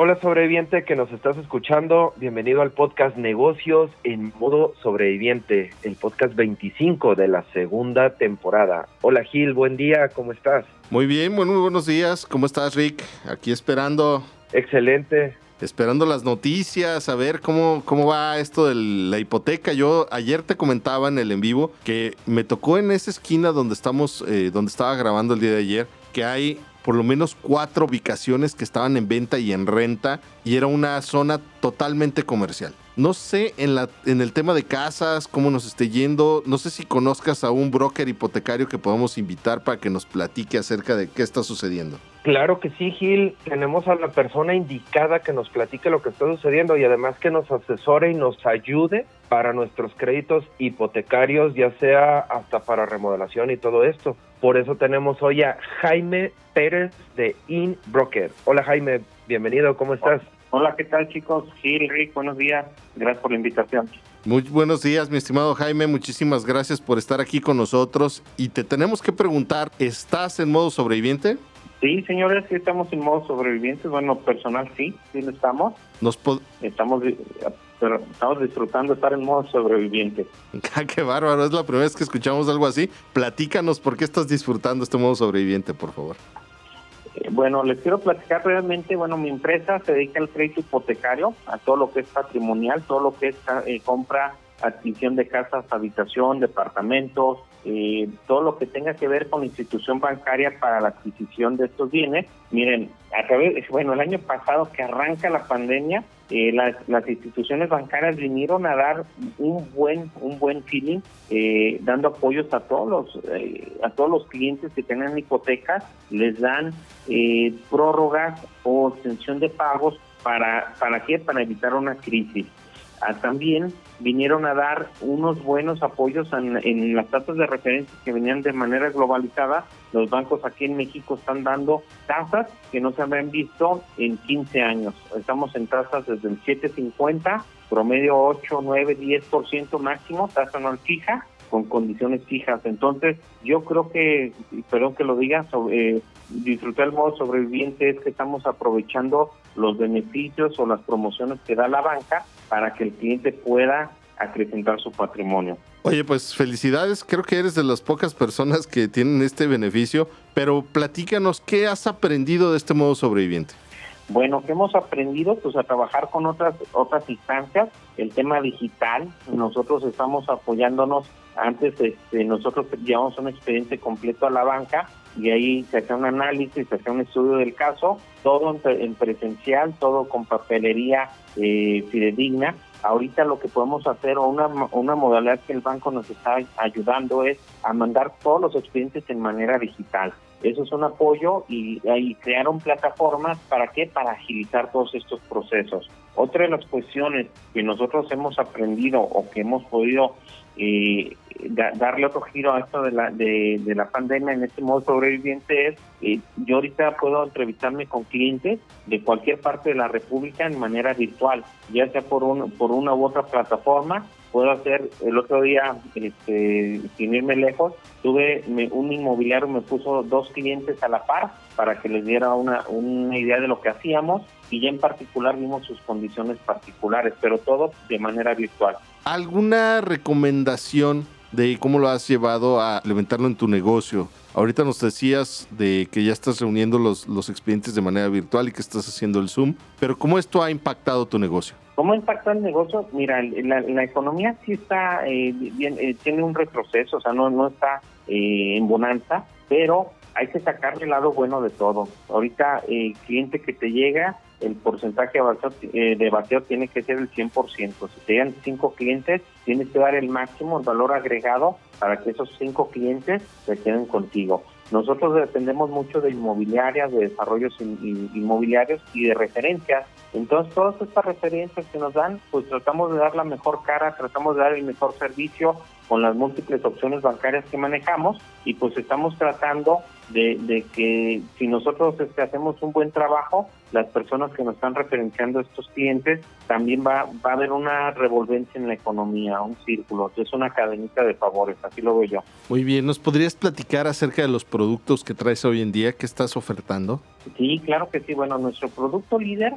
Hola sobreviviente que nos estás escuchando, bienvenido al podcast Negocios en modo sobreviviente, el podcast 25 de la segunda temporada. Hola Gil, buen día, ¿cómo estás? Muy bien, muy, muy buenos días, ¿cómo estás Rick? Aquí esperando. Excelente. Esperando las noticias, a ver cómo, cómo va esto de la hipoteca. Yo ayer te comentaba en el en vivo que me tocó en esa esquina donde estamos, eh, donde estaba grabando el día de ayer, que hay por lo menos cuatro ubicaciones que estaban en venta y en renta y era una zona totalmente comercial. No sé en, la, en el tema de casas, cómo nos esté yendo. No sé si conozcas a un broker hipotecario que podamos invitar para que nos platique acerca de qué está sucediendo. Claro que sí, Gil. Tenemos a la persona indicada que nos platique lo que está sucediendo y además que nos asesore y nos ayude para nuestros créditos hipotecarios, ya sea hasta para remodelación y todo esto. Por eso tenemos hoy a Jaime Pérez de InBroker. Hola Jaime, bienvenido, ¿cómo estás? Hola, ¿qué tal chicos? Gil, Rick, buenos días. Gracias por la invitación. Muy buenos días, mi estimado Jaime. Muchísimas gracias por estar aquí con nosotros. Y te tenemos que preguntar, ¿estás en modo sobreviviente? Sí, señores, sí estamos en modo sobreviviente. Bueno, personal sí, sí lo estamos. Nos estamos, pero estamos disfrutando de estar en modo sobreviviente. Ah, qué bárbaro, es la primera vez que escuchamos algo así. Platícanos por qué estás disfrutando este modo sobreviviente, por favor. Eh, bueno, les quiero platicar realmente, bueno, mi empresa se dedica al crédito hipotecario, a todo lo que es patrimonial, todo lo que es eh, compra, adquisición de casas, habitación, departamentos, eh, todo lo que tenga que ver con institución bancaria para la adquisición de estos bienes. Miren, a través, bueno, el año pasado que arranca la pandemia, eh, las, las, instituciones bancarias vinieron a dar un buen un buen feeling, eh, dando apoyos a todos los a todos los clientes que tengan hipotecas, les dan prórrogas o extensión de pagos para para qué para evitar una crisis. Ah, también vinieron a dar unos buenos apoyos en, las tasas de referencia que venían de manera globalizada. Los bancos aquí en México están dando tasas que no se habían visto en 15 años. Estamos en tasas desde el 7.50, promedio 8, 9, 10% máximo, tasa anual fija con condiciones fijas. Entonces, yo creo que, perdón que lo diga, sobre, disfrutar el modo sobreviviente es que estamos aprovechando los beneficios o las promociones que da la banca para que el cliente pueda acrecentar su patrimonio. Oye, pues felicidades, creo que eres de las pocas personas que tienen este beneficio, pero platícanos, ¿qué has aprendido de este modo sobreviviente? Bueno, que hemos aprendido pues a trabajar con otras otras instancias, el tema digital, nosotros estamos apoyándonos, antes este, nosotros llevamos un expediente completo a la banca y ahí se hace un análisis, se hace un estudio del caso, todo en, presencial, todo con papelería eh, fidedigna. Ahorita lo que podemos hacer o una, una modalidad que el banco nos está ayudando es a mandar todos los expedientes en manera digital. Eso es un apoyo y, y crearon plataformas para qué? Para agilizar todos estos procesos. Otra de las cuestiones que nosotros hemos aprendido o que hemos podido eh, darle otro giro a esto de la, de, la pandemia en este modo sobreviviente es, eh, yo ahorita puedo entrevistarme con clientes de cualquier parte de la República en manera virtual, ya sea por, un, por una u otra plataforma. Puedo hacer el otro día este, sin irme lejos tuve un inmobiliario me puso dos clientes a la par para que les diera una, una idea de lo que hacíamos y ya en particular vimos sus condiciones particulares pero todo de manera virtual. Alguna recomendación de cómo lo has llevado a implementarlo en tu negocio. Ahorita nos decías de que ya estás reuniendo los, los expedientes de manera virtual y que estás haciendo el Zoom, pero ¿cómo esto ha impactado tu negocio? ¿Cómo impacta el negocio? Mira, la, economía sí está eh, bien, eh, tiene un retroceso, o sea, no, no está eh, en bonanza, pero hay que sacarle el lado bueno de todo. Ahorita el cliente que te llega el porcentaje de vacío, eh, tiene que ser el 100%. Si te llegan cinco clientes, tienes que dar el máximo, el valor agregado para que esos cinco clientes se queden contigo. Nosotros dependemos mucho de inmobiliarias, de desarrollos inmobiliarios y de referencias. Entonces, todas estas referencias que nos dan, pues tratamos de dar la mejor cara, tratamos de dar el mejor servicio con las múltiples opciones bancarias que manejamos y pues estamos tratando de, que si nosotros este, hacemos un buen trabajo, las personas que nos están referenciando a estos clientes, también va, va a haber una revolvencia en la economía, un círculo, es una cadenita de favores, así lo veo yo. Muy bien, ¿nos podrías platicar acerca de los productos que traes hoy en día, que estás ofertando? Sí, claro que sí, bueno, nuestro producto líder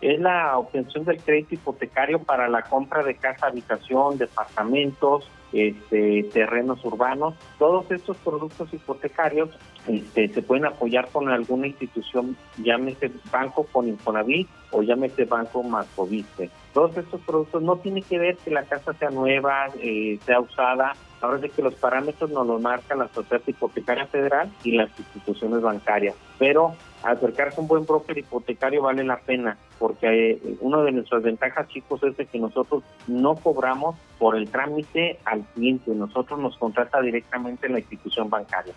es la obtención del crédito hipotecario para la compra de casa, habitación, departamentos, este, terrenos urbanos. Todos estos productos hipotecarios este, se pueden apoyar con alguna institución, llámese banco con Infonavit o llámese banco Mascoviste. Todos estos productos no tiene que ver que la casa sea nueva, eh, sea usada, Ahora sí que los parámetros nos los marcan la Sociedad Hipotecaria Federal y las instituciones bancarias. Pero acercarse a un buen broker hipotecario vale la pena, porque eh, una de nuestras ventajas, chicos, es de que nosotros no cobramos por el trámite al cliente, nosotros nos contrata directamente la institución bancaria.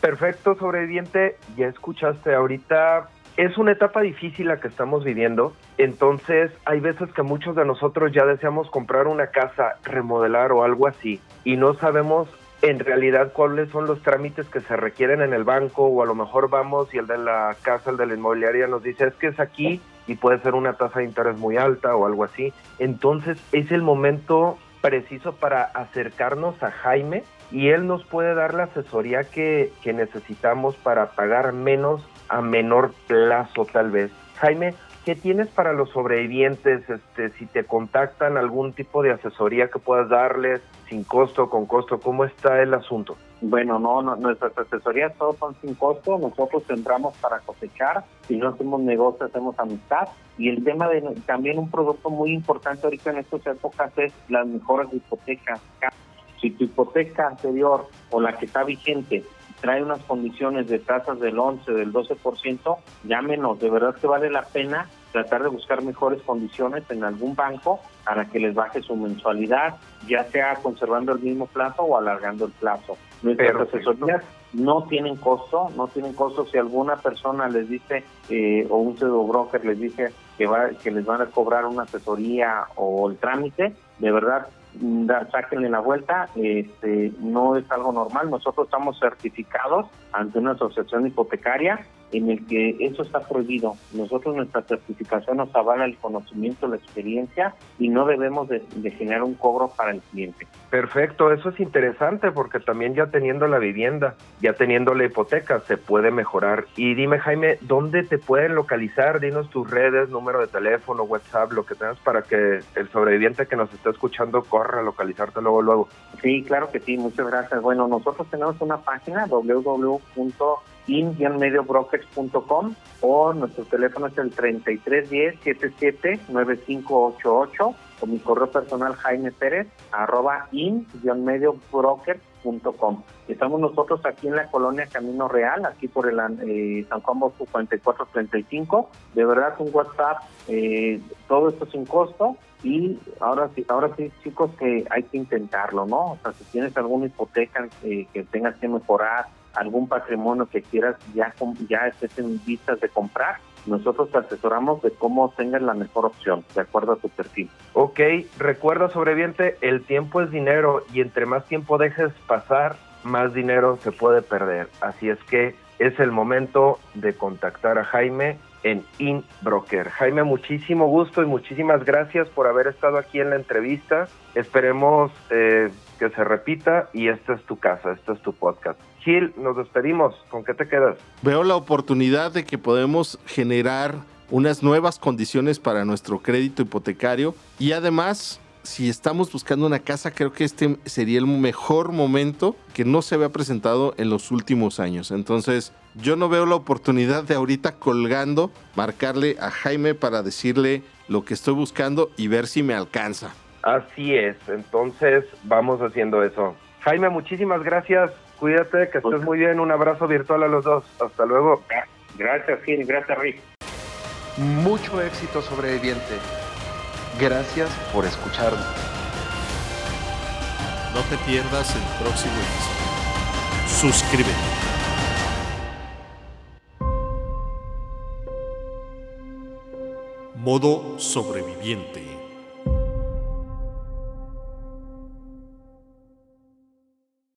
Perfecto, sobreviviente, ya escuchaste ahorita es una etapa difícil la que estamos viviendo, entonces hay veces que muchos de nosotros ya deseamos comprar una casa, remodelar o algo así, y no sabemos en realidad cuáles son los trámites que se requieren en el banco o a lo mejor vamos y el de la casa, el de la inmobiliaria nos dice es que es aquí y puede ser una tasa de interés muy alta o algo así. Entonces es el momento preciso para acercarnos a Jaime y él nos puede dar la asesoría que, que necesitamos para pagar menos a menor plazo tal vez. Jaime, ¿qué tienes para los sobrevivientes? Este, si te contactan algún tipo de asesoría que puedas darles sin costo, con costo, ¿cómo está el asunto? Bueno, no, nuestras asesorías todos son sin costo, nosotros entramos para cosechar, si no hacemos negocio hacemos amistad. Y el tema de también un producto muy importante ahorita en estas épocas es las mejores hipotecas. Si tu hipoteca anterior o la que está vigente trae unas condiciones de tasas del 11, del 12%, llámenos, de verdad que vale la pena tratar de buscar mejores condiciones en algún banco para que les baje su mensualidad, ya sea conservando el mismo plazo o alargando el plazo. Nuestras asesorías no tienen costo, no tienen costo si alguna persona les dice eh, o un pseudo broker les dice que va que les van a cobrar una asesoría o el trámite, de verdad sáquenle la vuelta, este, no es algo normal. Nosotros estamos certificados ante una asociación hipotecaria en el que eso está prohibido. Nosotros nuestra certificación nos avala el conocimiento, la experiencia y no debemos de, generar un cobro para el cliente. Perfecto, eso es interesante porque también ya teniendo la vivienda, ya teniendo la hipoteca, se puede mejorar. Y dime Jaime, ¿dónde te pueden localizar? Dinos tus redes, número de teléfono, WhatsApp, lo que tengas para que el sobreviviente que nos está escuchando corra a localizarte luego, luego. Sí, claro que sí, muchas gracias. Bueno, nosotros tenemos una página www in-mediobrokers.com o nuestro teléfono es el 3310-779588 o mi correo personal Jaime Pérez arroba in-mediobrokers.com. Estamos nosotros aquí en la colonia Camino Real, aquí por el eh, San Juan Bosco 4435. De verdad, un WhatsApp, eh, todo esto sin costo. Y ahora sí, ahora sí, chicos, que hay que intentarlo, ¿no? O sea, si tienes alguna hipoteca eh, que tengas que mejorar, algún patrimonio que quieras ya, ya estés en vistas de comprar, nosotros te asesoramos de cómo tengas la mejor opción, de acuerdo a tu perfil. Ok, recuerda sobreviviente, el tiempo es dinero y entre más tiempo dejes pasar, más dinero se puede perder. Así es que es el momento de contactar a Jaime en InBroker. Jaime, muchísimo gusto y muchísimas gracias por haber estado aquí en la entrevista. Esperemos eh, que se repita y esta es tu casa, este es tu podcast. Gil, nos despedimos. ¿Con qué te quedas? Veo la oportunidad de que podemos generar unas nuevas condiciones para nuestro crédito hipotecario y además si estamos buscando una casa, creo que este sería el mejor momento que no se había presentado en los últimos años. Entonces, yo no veo la oportunidad de ahorita colgando, marcarle a Jaime para decirle lo que estoy buscando y ver si me alcanza. Así es, entonces vamos haciendo eso. Jaime, muchísimas gracias. Cuídate, que estés muy bien. Un abrazo virtual a los dos. Hasta luego. Gracias, Gil. Gracias, Rick. Mucho éxito, sobreviviente. Gracias por escucharnos. No te pierdas el próximo episodio. Suscríbete. Modo sobreviviente.